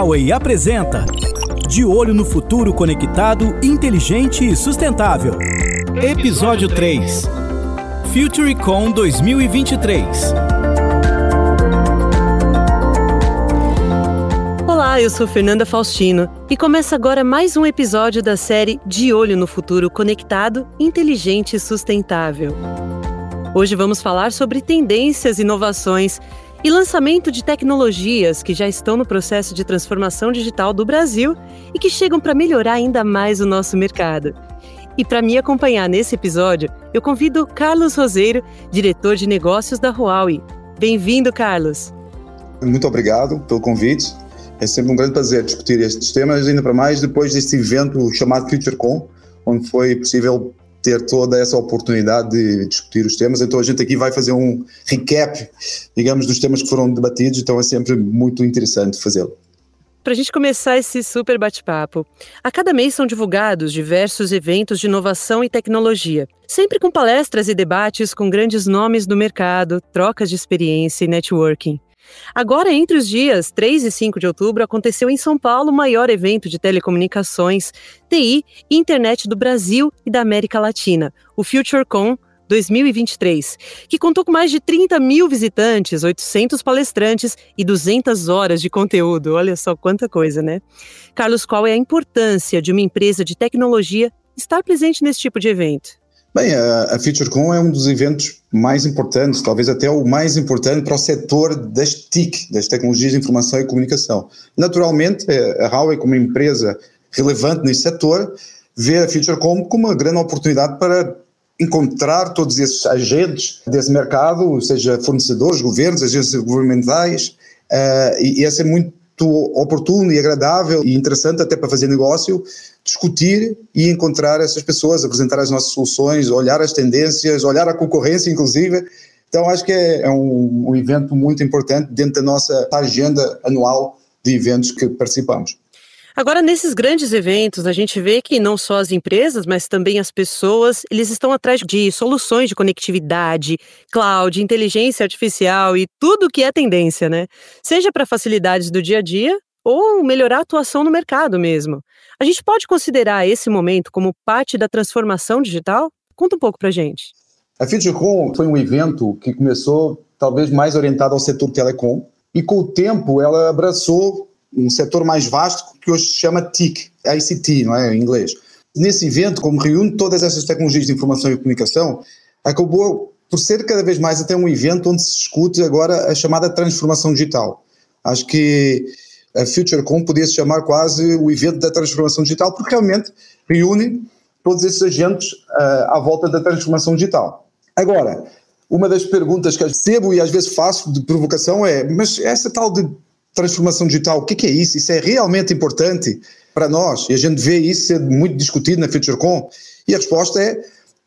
Huawei apresenta De Olho no Futuro Conectado, Inteligente e Sustentável. Episódio 3 FutureCon 2023 Olá, eu sou Fernanda Faustino e começa agora mais um episódio da série De Olho no Futuro Conectado, Inteligente e Sustentável. Hoje vamos falar sobre tendências, inovações e lançamento de tecnologias que já estão no processo de transformação digital do Brasil e que chegam para melhorar ainda mais o nosso mercado. E para me acompanhar nesse episódio, eu convido Carlos Roseiro, diretor de negócios da Huawei. Bem-vindo, Carlos. Muito obrigado pelo convite. É sempre um grande prazer discutir estes temas, ainda para mais depois deste evento chamado FutureCon, onde foi possível ter toda essa oportunidade de discutir os temas. Então a gente aqui vai fazer um recap, digamos, dos temas que foram debatidos, então é sempre muito interessante fazê-lo. Para a gente começar esse super bate-papo, a cada mês são divulgados diversos eventos de inovação e tecnologia, sempre com palestras e debates com grandes nomes do mercado, trocas de experiência e networking. Agora, entre os dias 3 e 5 de outubro, aconteceu em São Paulo o maior evento de telecomunicações, TI e internet do Brasil e da América Latina, o FutureCon 2023, que contou com mais de 30 mil visitantes, 800 palestrantes e 200 horas de conteúdo. Olha só quanta coisa, né? Carlos, qual é a importância de uma empresa de tecnologia estar presente nesse tipo de evento? Bem, a, a é um dos eventos mais importantes, talvez até o mais importante para o setor das TIC, das tecnologias de informação e comunicação. Naturalmente, a Huawei, como empresa relevante nesse setor, vê a FutureCon como uma grande oportunidade para encontrar todos esses agentes desse mercado, seja fornecedores, governos, agências governamentais, uh, e, e essa é muito oportuno e agradável e interessante até para fazer negócio, discutir e encontrar essas pessoas, apresentar as nossas soluções, olhar as tendências, olhar a concorrência, inclusive. Então, acho que é, é um, um evento muito importante dentro da nossa agenda anual de eventos que participamos. Agora, nesses grandes eventos, a gente vê que não só as empresas, mas também as pessoas, eles estão atrás de soluções de conectividade, cloud, inteligência artificial e tudo que é tendência, né? Seja para facilidades do dia a dia ou melhorar a atuação no mercado mesmo. A gente pode considerar esse momento como parte da transformação digital? Conta um pouco para gente. A FutureCon foi um evento que começou talvez mais orientado ao setor telecom e com o tempo ela abraçou um setor mais vasto que hoje se chama TIC, ICT, não é, em inglês. Nesse evento, como reúne todas essas tecnologias de informação e comunicação, acabou por ser cada vez mais até um evento onde se discute agora a chamada transformação digital. Acho que a FutureCon podia se chamar quase o evento da transformação digital, porque realmente reúne todos esses agentes uh, à volta da transformação digital. Agora, uma das perguntas que recebo e às vezes faço de provocação é: mas essa tal de transformação digital, o que é, é isso? Isso é realmente importante para nós? E a gente vê isso ser muito discutido na FutureCon. E a resposta é,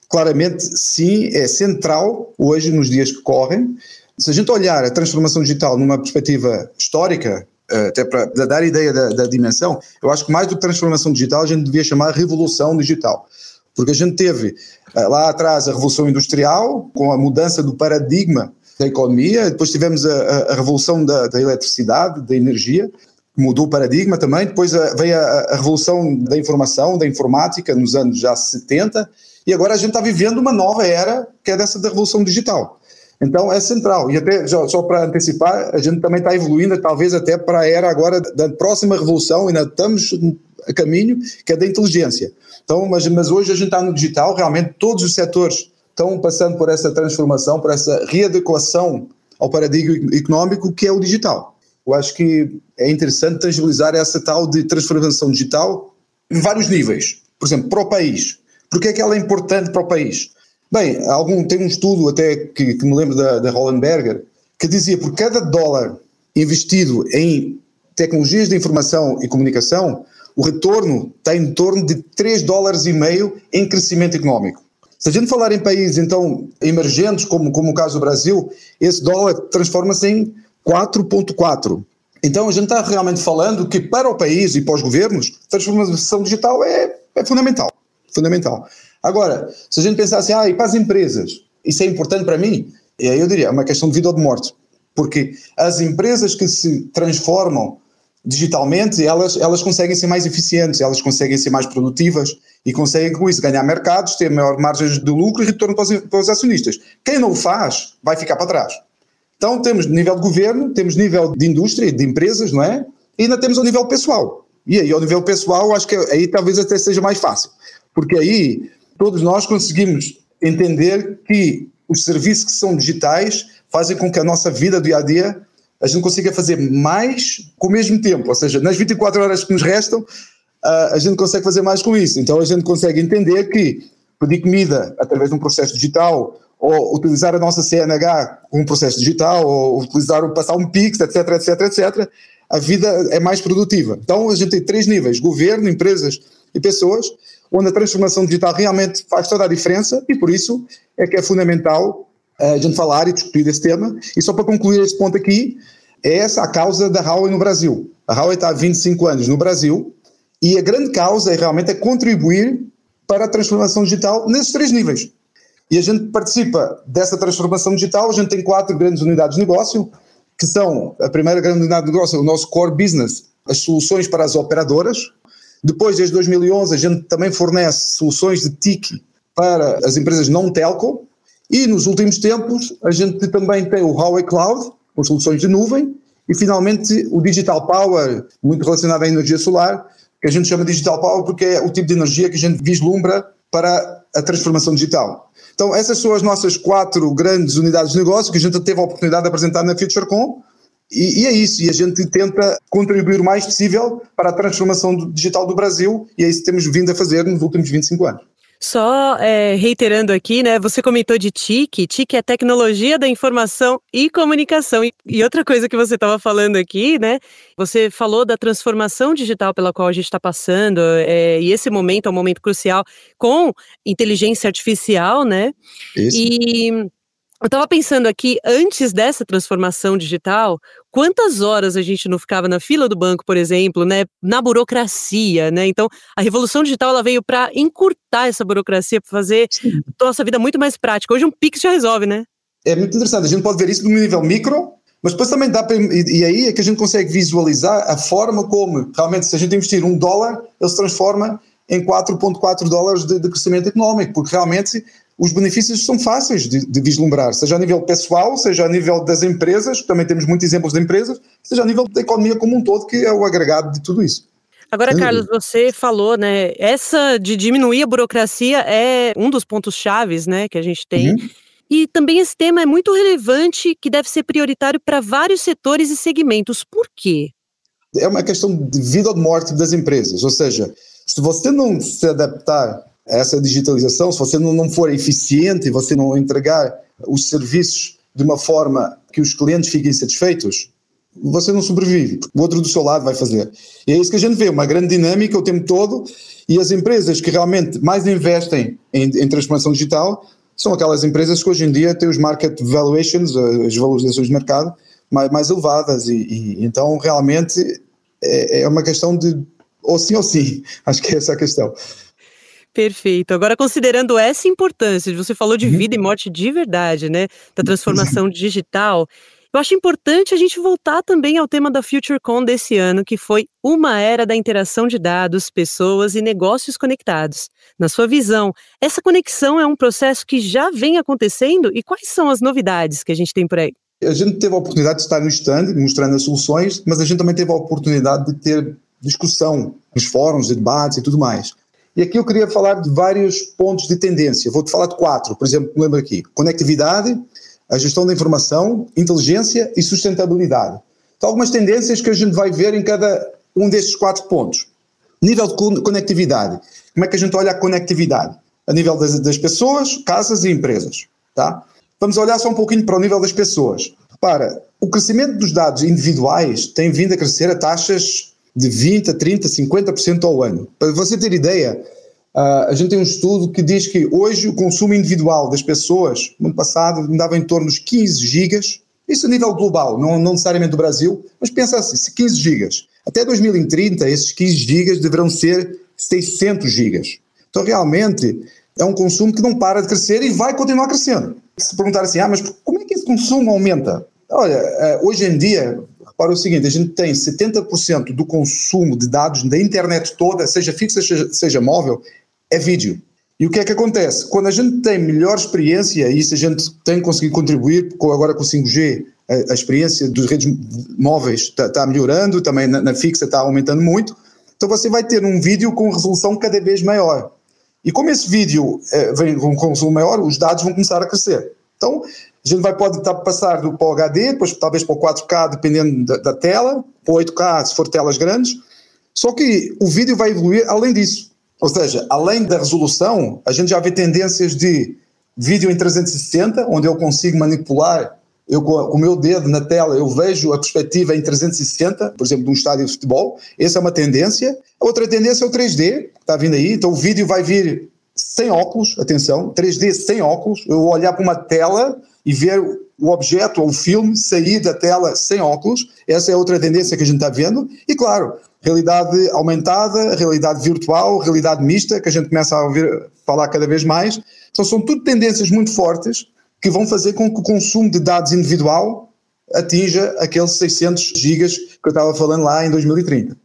claramente, sim, é central hoje, nos dias que correm. Se a gente olhar a transformação digital numa perspectiva histórica, até para dar ideia da, da dimensão, eu acho que mais do que transformação digital, a gente devia chamar revolução digital. Porque a gente teve eh, lá atrás a revolução industrial, com a mudança do paradigma da economia, depois tivemos a, a, a revolução da, da, eletricidade, da energia, mudou o paradigma também, depois a, veio a, revolução da informação, da informática, nos anos já 70, e agora a gente está vivendo uma nova era, que é dessa da revolução digital. Então é central, e até só, para antecipar, a gente também está evoluindo, talvez até para a era agora da próxima revolução, ainda estamos a caminho, que é da inteligência. Então, mas, mas hoje a gente está no digital, realmente todos os setores estão passando por essa transformação, por essa readequação ao paradigma económico que é o digital. Eu acho que é interessante tangibilizar essa tal de transformação digital em vários níveis. Por exemplo, para o país. Porque é que ela é importante para o país? Bem, algum, tem um estudo até que, que me lembro da, da que dizia por cada dólar investido em tecnologias de informação e comunicação, o retorno está em torno de 3 dólares e meio em crescimento económico. Se a gente falar em países então emergentes, como, como o caso do Brasil, esse dólar transforma-se em 4,4. Então a gente está realmente falando que para o país e para os governos, transformação digital é, é fundamental. Fundamental. Agora, se a gente pensar assim, ah, e para as empresas, isso é importante para mim? E aí eu diria, é uma questão de vida ou de morte. Porque as empresas que se transformam digitalmente, elas, elas conseguem ser mais eficientes, elas conseguem ser mais produtivas e conseguem com isso ganhar mercados, ter maior margens de lucro e retorno para os, para os acionistas. Quem não o faz vai ficar para trás. Então temos nível de governo, temos nível de indústria, de empresas, não é? E ainda temos o nível pessoal. E aí, ao nível pessoal, acho que aí talvez até seja mais fácil, porque aí todos nós conseguimos entender que os serviços que são digitais fazem com que a nossa vida do dia a dia a gente consiga fazer mais com o mesmo tempo, ou seja, nas 24 horas que nos restam, a gente consegue fazer mais com isso. Então a gente consegue entender que pedir comida através de um processo digital, ou utilizar a nossa CNH com um processo digital, ou utilizar, passar um Pix, etc, etc, etc, a vida é mais produtiva. Então a gente tem três níveis: governo, empresas e pessoas, onde a transformação digital realmente faz toda a diferença e por isso é que é fundamental eh, a gente falar e discutir esse tema. E só para concluir este ponto aqui, é essa a causa da Huawei no Brasil. A Huawei está há 25 anos no Brasil e a grande causa é realmente é contribuir para a transformação digital nesses três níveis. E a gente participa dessa transformação digital, a gente tem quatro grandes unidades de negócio, que são a primeira grande unidade de negócio, o nosso core business, as soluções para as operadoras. Depois, desde 2011, a gente também fornece soluções de TIC para as empresas não telco. E nos últimos tempos, a gente também tem o Huawei Cloud, com soluções de nuvem. E finalmente, o Digital Power, muito relacionado à energia solar, que a gente chama Digital Power porque é o tipo de energia que a gente vislumbra para a transformação digital. Então, essas são as nossas quatro grandes unidades de negócio que a gente teve a oportunidade de apresentar na FutureCon. E, e é isso, e a gente tenta contribuir o mais possível para a transformação digital do Brasil, e é isso que temos vindo a fazer nos últimos 25 anos. Só é, reiterando aqui, né? Você comentou de TIC. TIC é tecnologia da informação e comunicação. E, e outra coisa que você estava falando aqui, né? Você falou da transformação digital pela qual a gente está passando, é, e esse momento é um momento crucial com inteligência artificial, né? Isso. E eu estava pensando aqui, antes dessa transformação digital, quantas horas a gente não ficava na fila do banco, por exemplo, né, na burocracia, né? Então, a revolução digital ela veio para encurtar essa burocracia, para fazer Sim. nossa vida muito mais prática. Hoje um Pix já resolve, né? É muito interessante. A gente pode ver isso no nível micro, mas depois também dá para. E, e aí é que a gente consegue visualizar a forma como realmente, se a gente investir um dólar, ele se transforma em 4,4 dólares de, de crescimento económico, porque realmente os benefícios são fáceis de, de, vislumbrar, seja a nível pessoal, seja a nível das empresas, também temos muitos exemplos de empresas, seja a nível da economia como um todo, que é o agregado de tudo isso. Agora, Carlos, você falou, né? Essa de diminuir a burocracia é um dos pontos chaves, né, que a gente tem. Uhum. E também esse tema é muito relevante, que deve ser prioritário para vários setores e segmentos. Por quê? É uma questão de vida ou de morte das empresas. Ou seja, se você não se adaptar essa digitalização, se você não for eficiente você não entregar os serviços de uma forma que os clientes fiquem satisfeitos, você não sobrevive. O outro do seu lado vai fazer. E é isso que a gente vê, uma grande dinâmica o tempo todo e as empresas que realmente mais investem em, em transformação digital são aquelas empresas que hoje em dia têm os market valuations, as valorizações de mercado mais, mais elevadas e, e, então realmente é, é uma questão de ou sim ou sim, acho que é essa a questão. Perfeito. Agora, considerando essa importância, você falou de uhum. vida e morte de verdade, né? Da transformação digital. Eu acho importante a gente voltar também ao tema da FutureCon desse ano, que foi uma era da interação de dados, pessoas e negócios conectados. Na sua visão, essa conexão é um processo que já vem acontecendo e quais são as novidades que a gente tem por aí? A gente teve a oportunidade de estar no stand, mostrando as soluções, mas a gente também teve a oportunidade de ter discussão nos fóruns, de debates e tudo mais. E aqui eu queria falar de vários pontos de tendência. Vou-te falar de quatro, por exemplo, me lembro aqui: conectividade, a gestão da informação, inteligência e sustentabilidade. Então, algumas tendências que a gente vai ver em cada um destes quatro pontos. Nível de conectividade. Como é que a gente olha a conectividade? A nível das, das pessoas, casas e empresas. Tá? Vamos olhar só um pouquinho para o nível das pessoas. Para o crescimento dos dados individuais tem vindo a crescer a taxas de 20%, 30%, 50% ao ano. Para você ter ideia, uh, a gente tem um estudo que diz que hoje o consumo individual das pessoas, no ano passado, andava em torno dos 15 gigas, isso a nível global, não, não necessariamente do Brasil, mas pensa assim, 15 gigas. Até 2030, esses 15 gigas deverão ser 600 gigas. Então, realmente, é um consumo que não para de crescer e vai continuar crescendo. Se perguntar assim, ah, mas como é que esse consumo aumenta? Olha, uh, hoje em dia, Ora, é o seguinte, a gente tem 70% do consumo de dados da internet toda, seja fixa, seja, seja móvel, é vídeo. E o que é que acontece? Quando a gente tem melhor experiência, e isso a gente tem conseguido contribuir com, agora com o 5G, a, a experiência dos redes móveis está, tá melhorando, também na, na fixa está aumentando muito, então você vai ter um vídeo com resolução cada vez maior. E como esse vídeo é, vem com consumo maior, os dados vão começar a crescer. Então, a gente vai pode estar passar do para o HD, depois talvez para o 4K, dependendo da, da tela, para o 8K, se for telas grandes. Só que o vídeo vai evoluir além disso. Ou seja, além da resolução, a gente já vê tendências de vídeo em 360, onde eu consigo manipular, eu com o meu dedo na tela, eu vejo a perspectiva em 360, por exemplo, de um estádio de futebol. Essa é uma tendência. A outra tendência é o 3D, que está vindo aí. Então o vídeo vai vir sem óculos, atenção, 3D sem óculos. Eu olhar para uma tela e ver o objeto ou o filme sair da tela sem óculos. Essa é outra tendência que a gente está vendo. E claro, realidade aumentada, realidade virtual, realidade mista, que a gente começa a ouvir falar cada vez mais. Então são tudo tendências muito fortes que vão fazer com que o consumo de dados individual atinja aqueles 600 gigas que eu estava falando lá em 2030.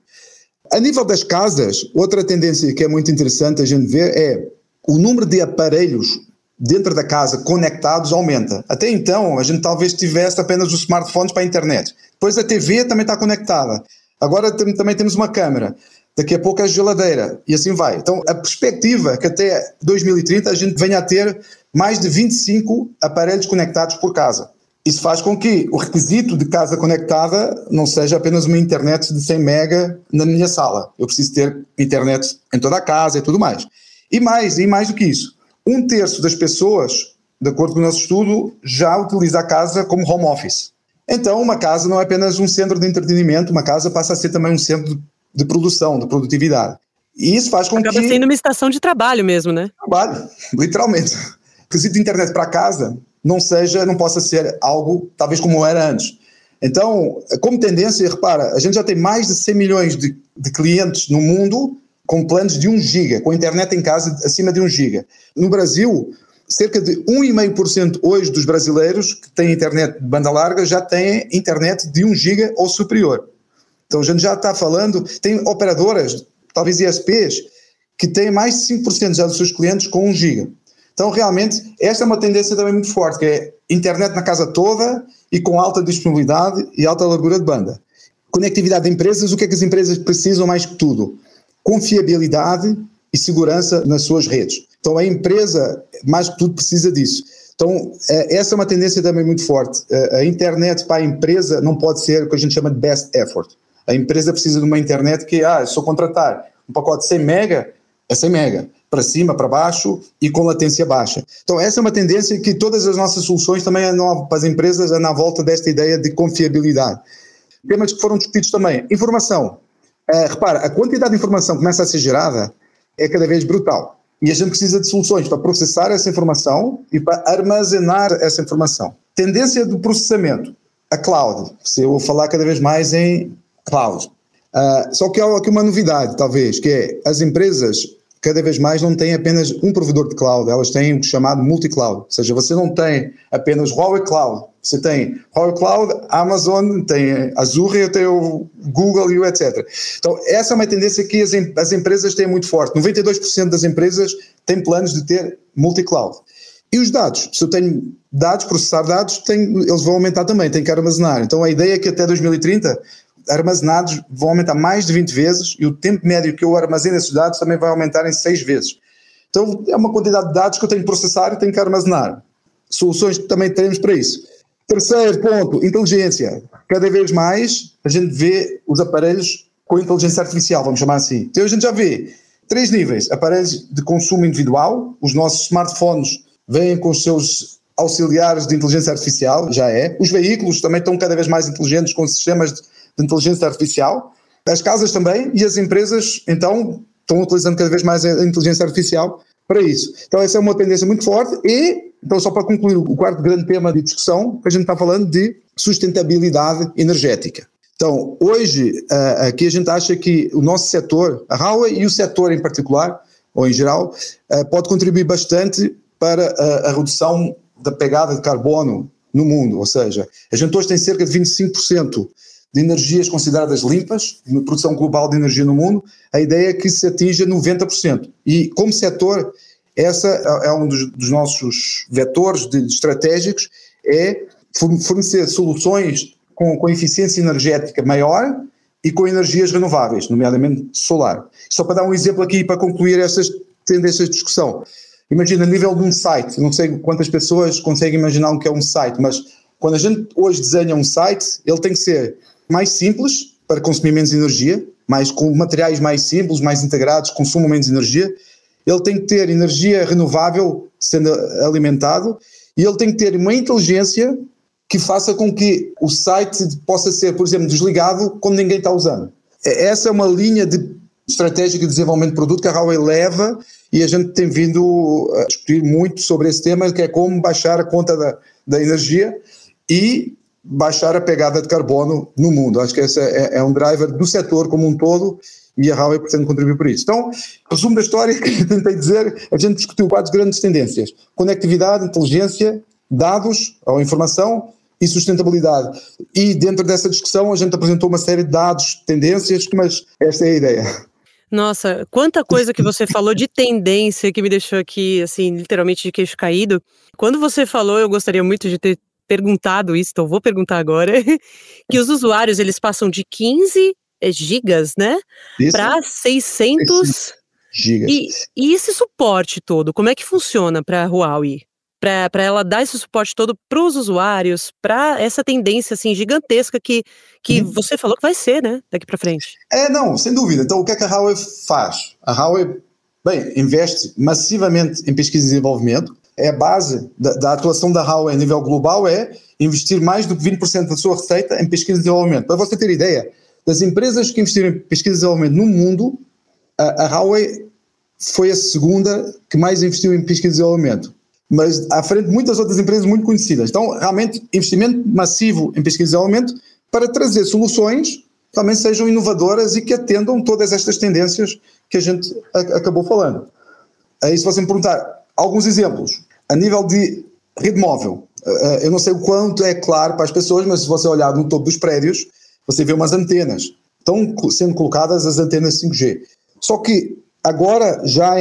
A nível das casas, outra tendência que é muito interessante a gente ver é o número de aparelhos dentro da casa conectados aumenta. Até então, a gente talvez tivesse apenas os smartphones para a internet. Depois a TV também está conectada. Agora também temos uma câmera. Daqui a pouco a geladeira. E assim vai. Então, a perspectiva é que até 2030 a gente venha a ter mais de 25 aparelhos conectados por casa. Isso faz com que o requisito de casa conectada não seja apenas uma internet de 100 mega na minha sala. Eu preciso ter internet em toda a casa e tudo mais. E mais, e mais do que isso um terço das pessoas, de acordo com o nosso estudo, já utiliza a casa como home office. Então, uma casa não é apenas um centro de entretenimento, uma casa passa a ser também um centro de produção, de produtividade. E isso faz com Acaba que. Acaba sendo uma estação de trabalho mesmo, né? Trabalho, literalmente. O de internet para casa não seja, não possa ser algo talvez como era antes. Então, como tendência, repara, a gente já tem mais de 100 milhões de, de clientes no mundo com planos de 1 giga, com internet em casa acima de 1 giga. No Brasil, cerca de 1,5% hoje dos brasileiros que têm internet de banda larga já têm internet de 1 giga ou superior. Então a gente já está falando, tem operadoras, talvez ISPs, que têm mais de 5% já dos seus clientes com 1 giga. Então realmente esta é uma tendência também muito forte, que é internet na casa toda e com alta disponibilidade e alta largura de banda. Conectividade de empresas, o que é que as empresas precisam mais que tudo? Confiabilidade e segurança nas suas redes. Então a empresa, mais que tudo, precisa disso. Então, é, essa é uma tendência também muito forte. A internet para a empresa não pode ser o que a gente chama de best effort. A empresa precisa de uma internet que, ah, se eu contratar um pacote de 100 mega, é 100 mega, para cima, para baixo e com latência baixa. Então, essa é uma tendência que todas as nossas soluções também andam para as empresas andam à volta desta ideia de confiabilidade. Temas que foram discutidos também. Informação. Uh, repara, a quantidade de informação que começa a ser gerada é cada vez brutal. E a gente precisa de soluções para processar essa informação e para armazenar essa informação. Tendência do processamento, a cloud. Se eu falar cada vez mais em cloud. Uh, só que há aqui uma novidade, talvez, que é as empresas cada vez mais não têm apenas um provedor de cloud, elas têm o chamado multi-cloud. Ou seja, você não tem apenas Huawei Cloud, você tem Huawei Cloud, Amazon, tem Azure, tem o Google e o etc. Então, essa é uma tendência que as, as empresas têm muito forte. 92% das empresas têm planos de ter multi-cloud. E os dados? Se eu tenho dados, processar dados, eles vão aumentar também, tenho que armazenar. Então, a ideia é que até 2030 armazenados vão aumentar mais de 20 vezes e o tempo médio que eu armazeno esses dados também vai aumentar em 6 vezes. Então, é uma quantidade de dados que eu tenho que processar e tenho que armazenar. Soluções também teremos para isso. Terceiro ponto, inteligência. Cada vez mais a gente vê os aparelhos com inteligência artificial, vamos chamar assim. Então a gente já vê três níveis: aparelhos de consumo individual, os nossos smartphones vêm com os seus auxiliares de inteligência artificial, já é. Os veículos também estão cada vez mais inteligentes com sistemas de, inteligência artificial. As casas também e as empresas, então, estão utilizando cada vez mais a inteligência artificial para isso. Então essa é uma tendência muito forte e então, só para concluir, o quarto grande tema de discussão, a gente está falando de sustentabilidade energética. Então, hoje, uh, aqui a gente acha que o nosso setor, a Huawei e o setor em particular, ou em geral, uh, pode contribuir bastante para a redução da pegada de carbono no mundo. Ou seja, a gente hoje tem cerca de 25% de energias consideradas limpas, na produção global de energia no mundo, a ideia é que se atinja 90%. E como setor, essa é um dos, dos nossos vetores de, estratégicos, é fornecer soluções com, com eficiência energética maior e com energias renováveis, nomeadamente solar. Só para dar um exemplo aqui para concluir estas tendências de discussão. Imagina, a nível de um site, não sei quantas pessoas conseguem imaginar o que é um site, mas quando a gente hoje desenha um site, ele tem que ser mais simples para consumir menos energia, mais com materiais mais simples, mais integrados, consumam menos energia. Ele tem que ter energia renovável sendo alimentado e ele tem que ter uma inteligência que faça com que o site possa ser, por exemplo, desligado quando ninguém está usando. Essa é uma linha de estratégia de desenvolvimento de produto que a Huawei leva e a gente tem vindo a discutir muito sobre esse tema, que é como baixar a conta da, da energia e baixar a pegada de carbono no mundo. Acho que esse é, é um driver do setor como um todo e a Huawei pretende contribuir para isso. Então, resumo da história que tentei dizer, a gente discutiu quatro grandes tendências: conectividade, inteligência, dados ou informação e sustentabilidade. E dentro dessa discussão a gente apresentou uma série de dados, tendências, mas esta é a ideia. Nossa, quanta coisa que você falou de tendência que me deixou aqui, assim, literalmente de queixo caído. Quando você falou, eu gostaria muito de ter perguntado isso, então vou perguntar agora, que os usuários eles passam de 15 eh, gigas, né, para 600 gigas. E, e, esse suporte todo, como é que funciona para a Huawei? Para ela dar esse suporte todo para os usuários, para essa tendência assim gigantesca que, que hum. você falou que vai ser, né, daqui para frente. É, não, sem dúvida. Então, o que é que a Huawei faz? A Huawei, bem, investe massivamente em pesquisa e desenvolvimento, é a base da, da, atuação da Huawei a nível global é investir mais do que 20% da sua receita em pesquisa e desenvolvimento. Para você ter ideia, das empresas que investiram em pesquisa e desenvolvimento no mundo, a, a Huawei foi a segunda que mais investiu em pesquisa e desenvolvimento. Mas à frente muitas outras empresas muito conhecidas. Então, realmente, investimento massivo em pesquisa e desenvolvimento para trazer soluções que também sejam inovadoras e que atendam todas estas tendências que a gente acabou falando. Aí, se você me perguntar alguns exemplos, a nível de rede móvel, eh, eh, eu não sei o quanto é claro para as pessoas, mas se você olhar no topo dos prédios, você vê umas antenas. Estão sendo colocadas as antenas 5G. Só que agora, já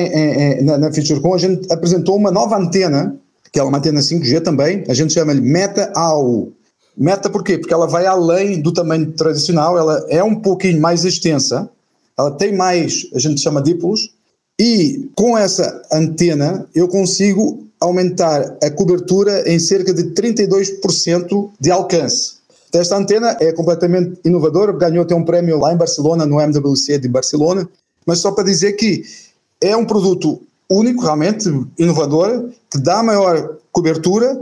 na, na FeatureCon, a gente apresentou uma nova antena, que é uma antena 5G também, a gente chama-lhe Meta AU. Meta por quê? Porque ela vai além do tamanho tradicional, ela é um pouquinho mais extensa, ela tem mais, a gente chama dípolos, e com essa antena eu consigo aumentar a cobertura em cerca de 32% de alcance. Esta antena é completamente inovadora, ganhou até um prémio lá em Barcelona, no MWC de Barcelona, mas só para dizer que é um produto único, realmente inovador, que dá maior cobertura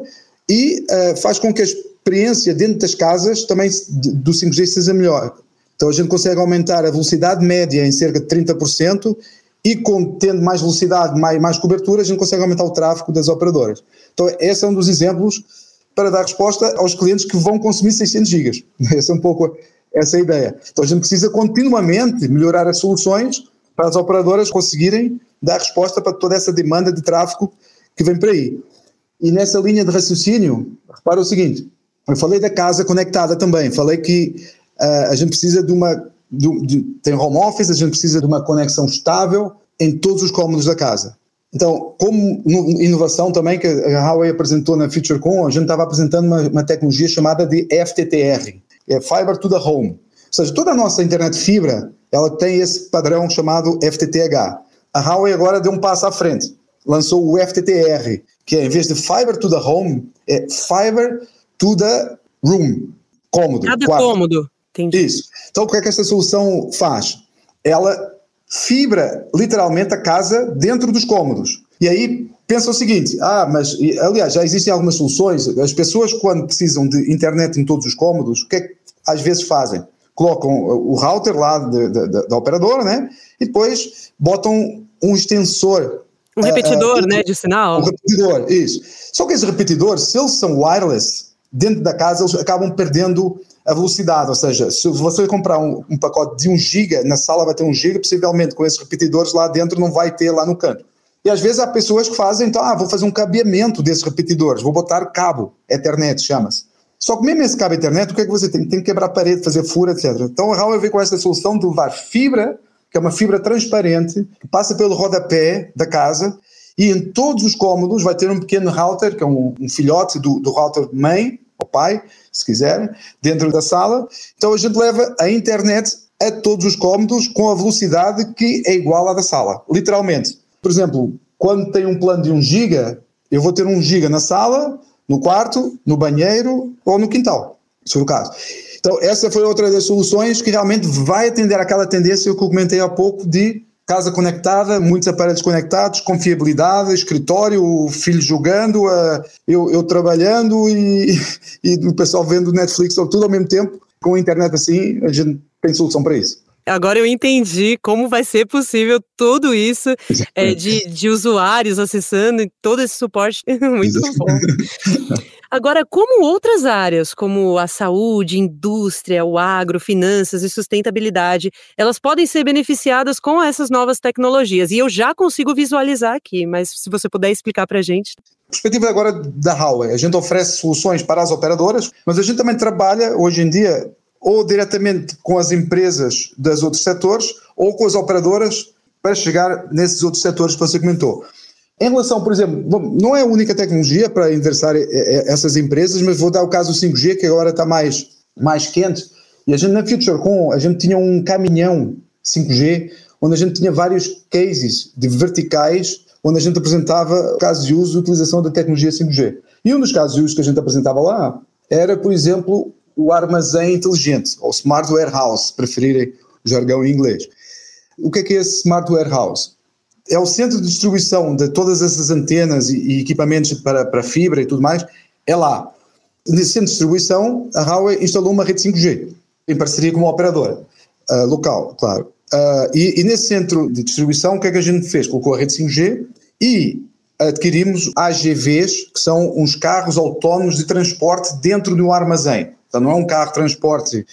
e uh, faz com que a experiência dentro das casas também do 5G seja melhor. Então a gente consegue aumentar a velocidade média em cerca de 30% e com, tendo mais velocidade, mais, mais cobertura, a gente consegue aumentar o tráfego das operadoras. Então, esse é um dos exemplos para dar resposta aos clientes que vão consumir 600 gigas. Essa é um pouco essa é a ideia. Então, a gente precisa continuamente melhorar as soluções para as operadoras conseguirem dar resposta para toda essa demanda de tráfego que vem por aí. E nessa linha de raciocínio, repara o seguinte: eu falei da casa conectada também, falei que uh, a gente precisa de uma de, de, tem home office, a gente precisa de uma conexão estável em todos os cômodos da casa. Então, como inovação também que a Huawei apresentou na FeatureCon, a gente estava apresentando uma, uma, tecnologia chamada de FTTR, é Fiber to the Home. Ou seja, toda a nossa internet fibra, ela tem esse padrão chamado FTTH. A Huawei agora deu um passo à frente, lançou o FTTR, que é, em vez de Fiber to the Home, é Fiber to the Room, cômodo. Cada quarto. cômodo. Entendi. Isso. Então, o que é que esta solução faz? Ela fibra literalmente a casa dentro dos cômodos. E aí pensa o seguinte: ah, mas aliás, já existem algumas soluções. As pessoas, quando precisam de internet em todos os cômodos, o que é que às vezes fazem? Colocam o router lá de, de, de, da operadora, né? E depois botam um extensor. Um repetidor, uh, uh, né? De sinal. Um repetidor, isso. Só que esses repetidores, se eles são wireless, dentro da casa, eles acabam perdendo a velocidade, ou seja, se você comprar um, um, pacote de 1 GB, na sala vai ter 1 GB, possivelmente com esses repetidores lá dentro não vai ter lá no canto. E às vezes há pessoas que fazem, então, ah, vou fazer um cabeamento desses repetidores, vou botar cabo, Ethernet chama-se. Só que mesmo esse cabo internet, o que é que você tem? Tem que quebrar a parede, fazer fura, etc. Então a Huawei veio com esta solução de levar fibra, que é uma fibra transparente, que passa pelo rodapé da casa e em todos os cômodos vai ter um pequeno router, que é um, um filhote do, do router mãe, ou pai, se quiserem, dentro da sala. Então a gente leva a internet a todos os cômodos com a velocidade que é igual à da sala, literalmente. Por exemplo, quando tem um plano de 1 giga, eu vou ter 1 giga na sala, no quarto, no banheiro ou no quintal, se for o caso. Então, essa foi outra das soluções que realmente vai atender àquela tendência que eu comentei há pouco de casa conectada, muitos aparelhos conectados, confiabilidade, escritório, o filho jogando, eu, eu trabalhando e, e o pessoal vendo Netflix tudo ao mesmo tempo. Com a internet assim, a gente tem solução para isso. Agora eu entendi como vai ser possível tudo isso é, de, de usuários acessando todo esse suporte. Muito bom. Agora, como outras áreas, como a saúde, indústria, o agro, finanças e sustentabilidade, elas podem ser beneficiadas com essas novas tecnologias? E eu já consigo visualizar aqui, mas se você puder explicar para a gente. Perspectiva agora da Huawei, a gente oferece soluções para as operadoras, mas a gente também trabalha hoje em dia ou diretamente com as empresas dos outros setores ou com as operadoras para chegar nesses outros setores que você comentou. Em relação, por exemplo, não é a única tecnologia para interessar essas empresas, mas vou dar o caso do 5G, que agora está mais, mais quente. E a gente na Future Com, a gente tinha um caminhão 5G, onde a gente tinha vários cases de verticais, onde a gente apresentava casos de uso e utilização da tecnologia 5G. E um dos casos de uso que a gente apresentava lá era, por exemplo, o armazém inteligente, ou Smart Warehouse, se preferirem o jargão em inglês. O que é que é esse Smart Warehouse? É o centro de distribuição de todas essas antenas e, e equipamentos para, para fibra e tudo mais, é lá. Nesse centro de distribuição, a Huawei instalou uma rede 5G, em parceria com uma operadora uh, local, claro. Uh, e, e, nesse centro de distribuição, o que é que a gente fez? Colocou a rede 5G e adquirimos AGVs, que são uns carros autónomos de transporte dentro do armazém. Então não é um carro de transporte,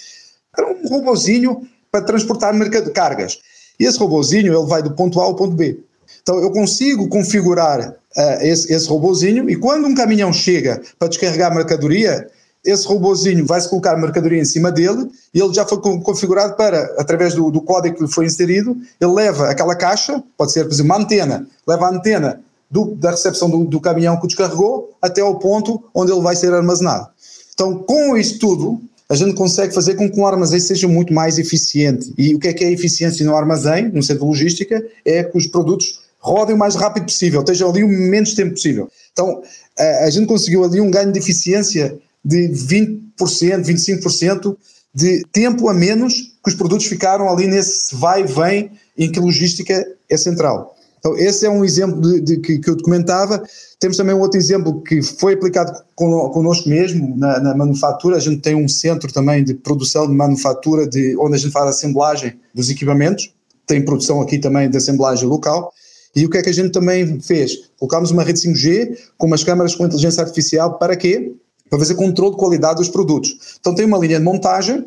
é um robozinho para transportar cargas. E esse robozinho ele vai do ponto A ao ponto B. Então eu consigo configurar uh, esse, esse robozinho e quando um caminhão chega para descarregar mercadoria, esse robozinho vai-se colocar mercadoria em cima dele e ele já foi configurado para, através do, do código que foi inserido, ele leva aquela caixa, pode ser, por exemplo, uma antena, leva a antena do, da recepção do, do caminhão que o descarregou até ao ponto onde ele vai ser armazenado. Então, com isso tudo, a gente consegue fazer com que um armazém seja muito mais eficiente. E o que é que é eficiência no armazém, no centro de logística? É que os produtos rodem o mais rápido possível, estejam ali o menos tempo possível. Então, a, a gente conseguiu ali um ganho de eficiência de 20%, 25% de tempo a menos que os produtos ficaram ali nesse vai e vem em que logística é central. Então, esse é um exemplo de, de que, que, eu te comentava. Temos também um outro exemplo que foi aplicado con, connosco mesmo na, na, manufatura. A gente tem um centro também de produção de manufatura, de, onde a gente faz a assemblagem dos equipamentos. Tem produção aqui também de assemblagem local. E o que é que a gente também fez? Colocámos uma rede 5G com umas câmaras com inteligência artificial para quê? Para fazer controle de qualidade dos produtos. Então tem uma linha de montagem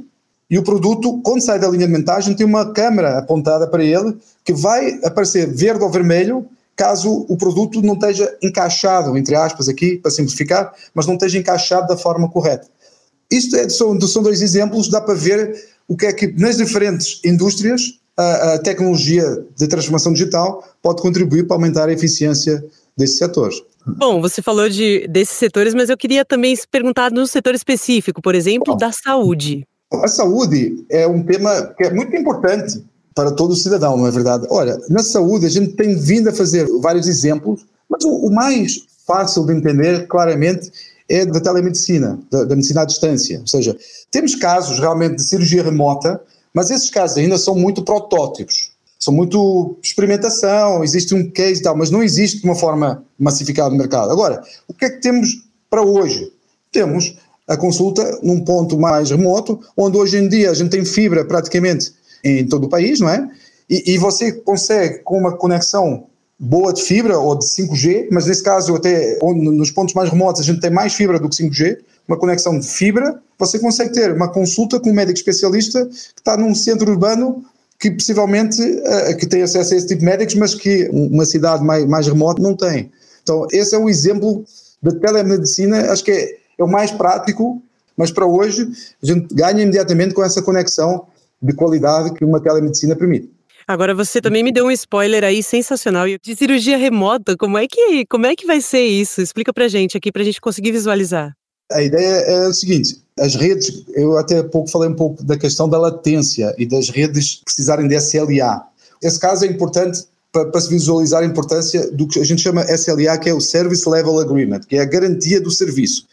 e o produto, quando sai da linha de montagem, tem uma câmera apontada para ele que vai aparecer verde ou vermelho caso o produto não esteja encaixado, entre aspas, aqui, para simplificar, mas não esteja encaixado da forma correta. Isto é, são, são dois exemplos, dá para ver o que é que nas diferentes indústrias a, a tecnologia de transformação digital pode contribuir para aumentar a eficiência desses setores. Bom, você falou de, desses setores, mas eu queria também perguntar no setor específico, por exemplo, Bom, da saúde. A saúde é um tema que é muito importante para todo cidadão, não é verdade? Olha, na saúde a gente tem vindo a fazer vários exemplos, mas o, o mais fácil de entender claramente é da telemedicina, da, da, medicina à distância. Ou seja, temos casos realmente de cirurgia remota, mas esses casos ainda são muito protótipos, são muito experimentação, existe um case e tal, mas não existe de uma forma massificada no mercado. Agora, o que é que temos para hoje? Temos a consulta num ponto mais remoto, onde hoje em dia a gente tem fibra praticamente em todo o país, não é? E, e você consegue, com uma conexão boa de fibra ou de 5G, mas nesse caso até nos pontos mais remotos a gente tem mais fibra do que 5G, uma conexão de fibra, você consegue ter uma consulta com um médico especialista que está num centro urbano que possivelmente uh, que tem acesso a esse tipo de médicos, mas que uma cidade mais, mais remota não tem. Então esse é o exemplo da telemedicina, acho que é, é o mais prático mas para hoje a gente ganha imediatamente com essa conexão de qualidade que uma telemedicina permite. Agora você também me deu um spoiler aí sensacional de cirurgia remota. Como é que como é que vai ser isso? Explica pra gente aqui pra gente conseguir visualizar. A ideia é o seguinte, as redes, eu até há pouco falei um pouco da questão da latência e das redes precisarem de SLA. Esse caso é importante para, para se visualizar a importância do que a gente chama SLA, que é o Service Level Agreement, que é a garantia do serviço.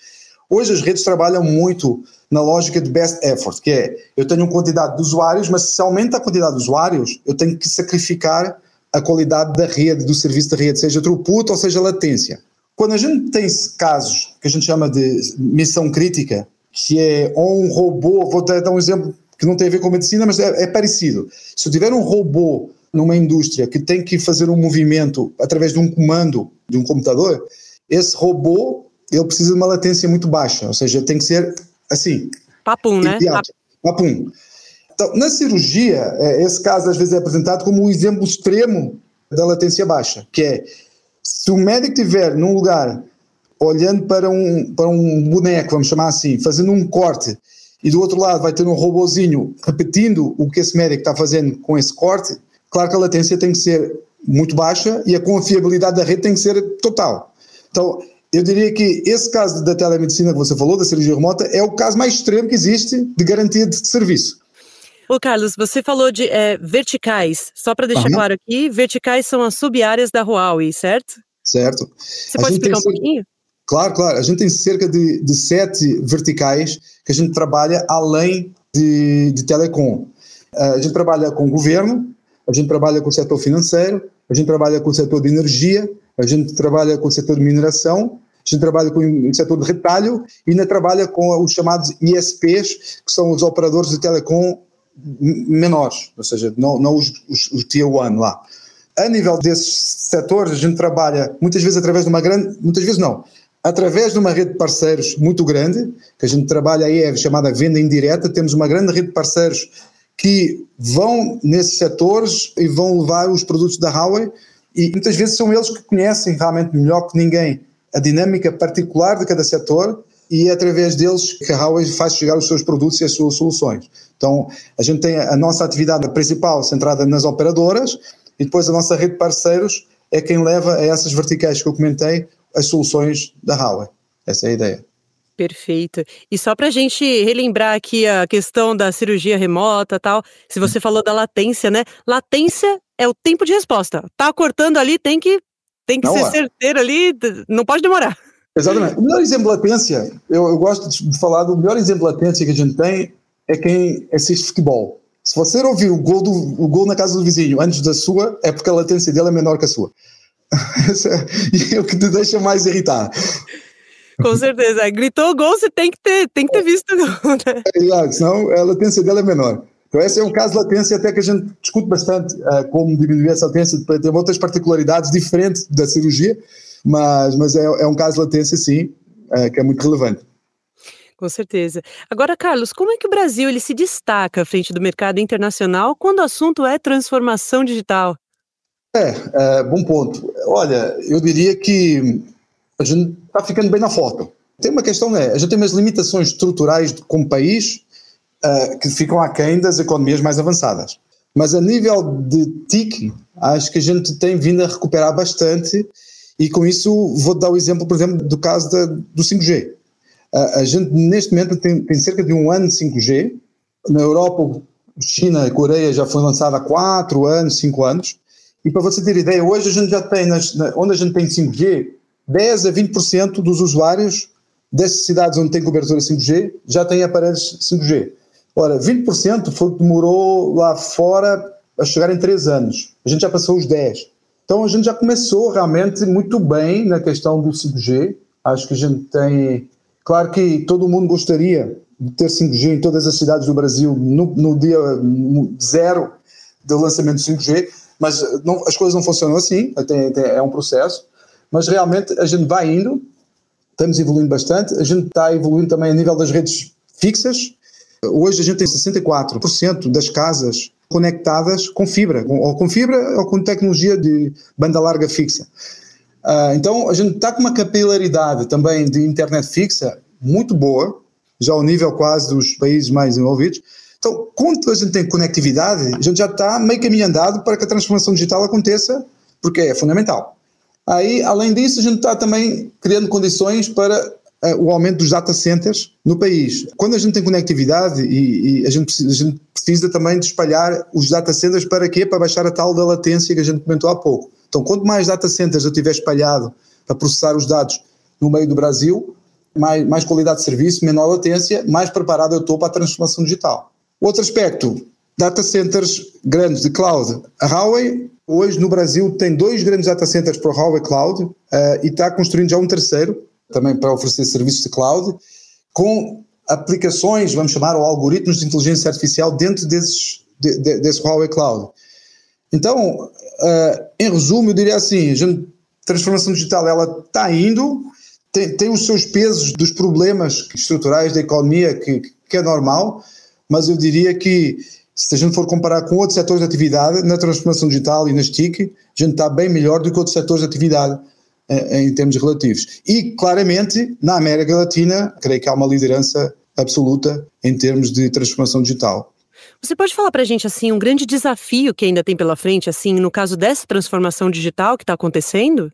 Hoje as redes trabalham muito na lógica de best effort, que é eu tenho uma quantidade de usuários, mas se aumenta a quantidade de usuários, eu tenho que sacrificar a qualidade da rede, do serviço da rede, seja throughput ou seja latência. Quando a gente tem casos que a gente chama de missão crítica, que é ou um robô, vou dar um exemplo que não tem a ver com medicina, mas é, é parecido. Se eu tiver um robô numa indústria que tem que fazer um movimento através de um comando de um computador, esse robô ele precisa de uma latência muito baixa, ou seja, tem que ser assim. Papum, né? Papum. Então, na cirurgia, é, esse caso às vezes é apresentado como um exemplo extremo da latência baixa, que é se o médico estiver num lugar olhando para um, para um boneco, vamos chamar assim, fazendo um corte, e do outro lado vai ter um robozinho repetindo o que esse médico está fazendo com esse corte, claro que a latência tem que ser muito baixa e a confiabilidade da rede tem que ser total. Então, eu diria que esse caso da telemedicina que você falou, da cirurgia remota, é o caso mais extremo que existe de garantia de serviço. Ô Carlos, você falou de é, verticais. Só para deixar uhum. claro aqui, verticais são as sub-áreas da Huawei, certo? Certo. Você a pode explicar um pouquinho? Claro, claro. A gente tem cerca de, de sete verticais que a gente trabalha além de, de telecom. Uh, a gente trabalha com o governo, a gente trabalha com o setor financeiro, a gente trabalha com o setor de energia, a gente trabalha com o setor de mineração, a gente trabalha com o setor de retalho e ainda trabalha com os chamados ISPs, que são os operadores de telecom menores, ou seja, não, não os, os, os Tier 1 lá. A nível desses setores, a gente trabalha muitas vezes através de uma grande, muitas vezes não, através de uma rede de parceiros muito grande, que a gente trabalha aí, é chamada venda indireta, temos uma grande rede de parceiros que vão nesses setores e vão levar os produtos da Huawei e muitas vezes são eles que conhecem realmente melhor que ninguém a dinâmica particular de cada setor e é através deles que a Huawei faz chegar os seus produtos e as suas soluções. Então, a gente tem a nossa atividade principal centrada nas operadoras e depois a nossa rede de parceiros é quem leva a essas verticais que eu comentei as soluções da Huawei. Essa é a ideia. Perfeito. E só para a gente relembrar aqui a questão da cirurgia remota tal, se você falou da latência, né? Latência é o tempo de resposta. Tá cortando ali, tem que, tem que ser certeiro ali, não pode demorar. Exatamente. O melhor exemplo de latência, eu, eu gosto de falar do melhor exemplo de latência que a gente tem é quem assiste futebol. Se você ouvir o gol, do, o gol na casa do vizinho antes da sua, é porque a latência dele é menor que a sua. e é o que te deixa mais irritado. Com certeza. Gritou gol, você tem que ter, tem que ter visto o gol, né? É, exato, senão a latência dela é menor. Então esse é um caso de latência até que a gente discute bastante uh, como diminuir essa latência, tem outras particularidades diferentes da cirurgia, mas, mas é, é um caso de latência sim, uh, que é muito relevante. Com certeza. Agora, Carlos, como é que o Brasil ele se destaca à frente do mercado internacional quando o assunto é transformação digital? É, é bom ponto. Olha, eu diria que a gente está ficando bem na foto. Tem uma questão, né? A gente tem umas limitações estruturais como país uh, que ficam aquém das economias mais avançadas. Mas a nível de TIC, acho que a gente tem vindo a recuperar bastante e com isso vou dar o exemplo, por exemplo, do caso da, do 5G. Uh, a gente neste momento tem, tem, cerca de um ano de 5G. Na Europa, China e Coreia já foi lançada há 4 anos, 5 anos. E para você ter ideia, hoje a gente já tem, nas, na, onde a gente tem 5G, 10 a 20% dos usuários dessas cidades onde tem cobertura 5G já têm aparelhos 5G. Ora, 20% foi o que demorou lá fora a chegar em 3 anos. A gente já passou os 10. Então a gente já começou realmente muito bem na questão do 5G. Acho que a gente tem. Claro que todo mundo gostaria de ter 5G em todas as cidades do Brasil no, no dia zero do lançamento do 5G, mas não, as coisas não funcionam assim, é um processo mas realmente a gente vai indo, estamos evoluindo bastante, a gente está evoluindo também a nível das redes fixas. Hoje a gente tem 64% das casas conectadas com fibra, ou com fibra ou com tecnologia de banda larga fixa. Uh, então a gente está com uma capilaridade também de internet fixa muito boa. já ao nível quase dos países mais desenvolvidos. Então, quando a gente tem conectividade, a gente já está meio caminho andado para que a transformação digital aconteça, porque é fundamental. Aí, além disso, a gente está também criando condições para o aumento dos data centers no país. Quando a gente tem conectividade e, e a, gente precisa, a, gente precisa, também de espalhar os data centers para quê? Para baixar a tal da latência que a gente comentou há pouco. Então, quanto mais data centers eu tiver espalhado para processar os dados no meio do Brasil, mais, mais qualidade de serviço, menor latência, mais preparado eu estou para a transformação digital. Outro aspecto, data centers grandes de cloud. A Huawei hoje no Brasil tem dois grandes data centers para o Huawei Cloud uh, e está construindo já um terceiro, também para oferecer serviços de cloud, com aplicações, vamos chamar, ou algoritmos de inteligência artificial dentro desses, de, de, desse Huawei Cloud. Então, uh, em resumo, eu diria assim, a transformação digital ela está indo, tem, tem os seus pesos dos problemas estruturais da economia, que, que é normal, mas eu diria que se a gente for comparar com outros setores de atividade, na transformação digital e nas TIC, a gente está bem melhor do que outros setores de atividade em termos relativos. E, claramente, na América Latina, creio que há uma liderança absoluta em termos de transformação digital. Você pode falar para a gente, assim, um grande desafio que ainda tem pela frente, assim, no caso dessa transformação digital que está acontecendo?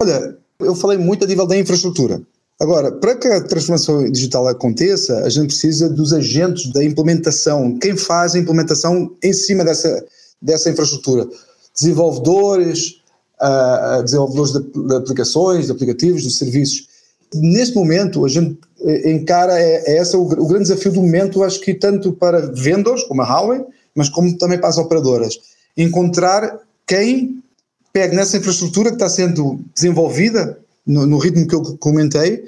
Olha, eu falei muito a nível da infraestrutura. Agora, para que a transformação digital aconteça, a gente precisa dos agentes da implementação. Quem faz a implementação em cima dessa, dessa infraestrutura? Desenvolvedores, uh, desenvolvedores de, de, aplicações, de aplicativos, de serviços. Neste momento, a gente eh, encara, é, é esse o, o, grande desafio do momento, acho que tanto para vendedores, como a Huawei, mas como também para as operadoras. Encontrar quem pegue nessa infraestrutura que está sendo desenvolvida no, no ritmo que eu comentei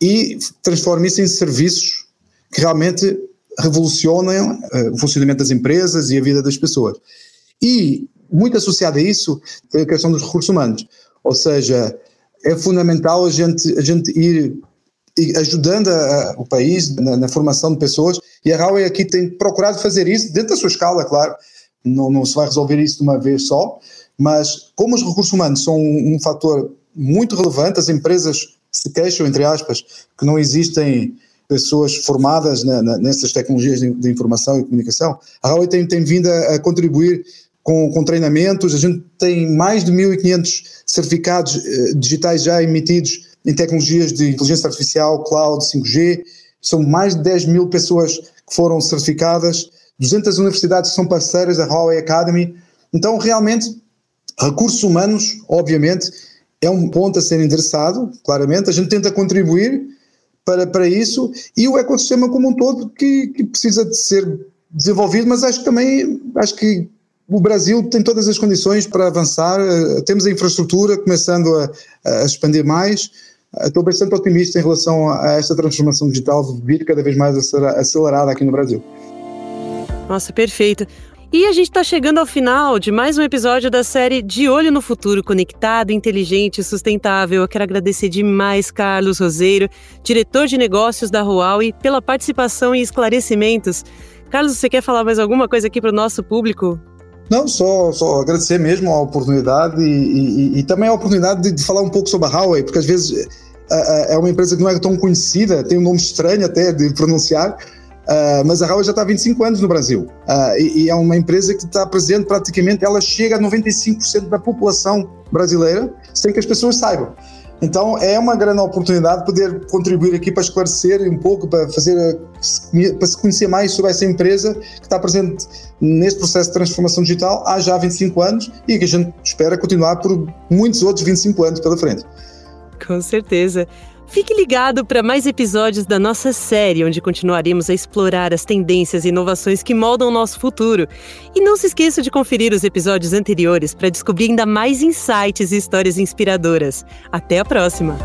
e transforme isso em serviços que realmente revolucionem uh, o funcionamento das empresas e a vida das pessoas. E, muito associado a isso, é a questão dos recursos humanos. Ou seja, é fundamental a gente, a gente ir ajudando a, a, o país na, na, formação de pessoas e a Huawei aqui tem procurado fazer isso dentro da sua escala, claro. Não, não se vai resolver isso de uma vez só, mas como os recursos humanos são um, um fator muito relevante. As empresas se queixam, entre aspas, que não existem pessoas formadas na, na, nessas tecnologias de, de, informação e comunicação. A Huawei tem, tem vindo a, a contribuir com, com, treinamentos, a gente tem mais de 1.500 certificados eh, digitais já emitidos em tecnologias de inteligência artificial, cloud, 5G, são mais de 10 mil pessoas que foram certificadas, 200 universidades são parceiras da Huawei Academy, então realmente recursos humanos, obviamente, é um ponto a ser endereçado, claramente. A gente tenta contribuir para, para isso e o ecossistema como um todo que, que precisa de ser desenvolvido, mas acho que também acho que o Brasil tem todas as condições para avançar, temos a infraestrutura começando a, a expandir mais. Estou bastante otimista em relação a esta transformação digital vir cada vez mais acelerada aqui no Brasil. Nossa, perfeito. E a gente está chegando ao final de mais um episódio da série De Olho no Futuro Conectado, Inteligente e Sustentável. Eu quero agradecer demais Carlos Roseiro, diretor de negócios da Huawei, pela participação e esclarecimentos. Carlos, você quer falar mais alguma coisa aqui para o nosso público? Não, só, só agradecer mesmo a oportunidade e, e, e também a oportunidade de, de, falar um pouco sobre a Huawei, porque às vezes é, é uma empresa que não é tão conhecida, tem um nome estranho até de pronunciar, Uh, mas a Huawei já está há 25 anos no Brasil uh, e, e, é uma empresa que está presente praticamente, ela chega a 95% da população brasileira sem que as pessoas saibam. Então é uma grande oportunidade poder contribuir aqui para esclarecer um pouco, para fazer para se conhecer mais sobre essa empresa que está presente neste processo de transformação digital há já 25 anos e que a gente espera continuar por muitos outros 25 anos pela frente. Com certeza. Fique ligado para mais episódios da nossa série, onde continuaremos a explorar as tendências e inovações que moldam o nosso futuro. E não se esqueça de conferir os episódios anteriores para descobrir ainda mais insights e histórias inspiradoras. Até a próxima!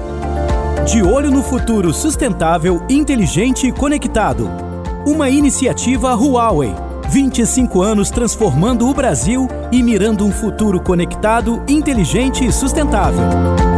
De olho no futuro sustentável, inteligente e conectado. Uma iniciativa Huawei. 25 anos transformando o Brasil e mirando um futuro conectado, inteligente e sustentável.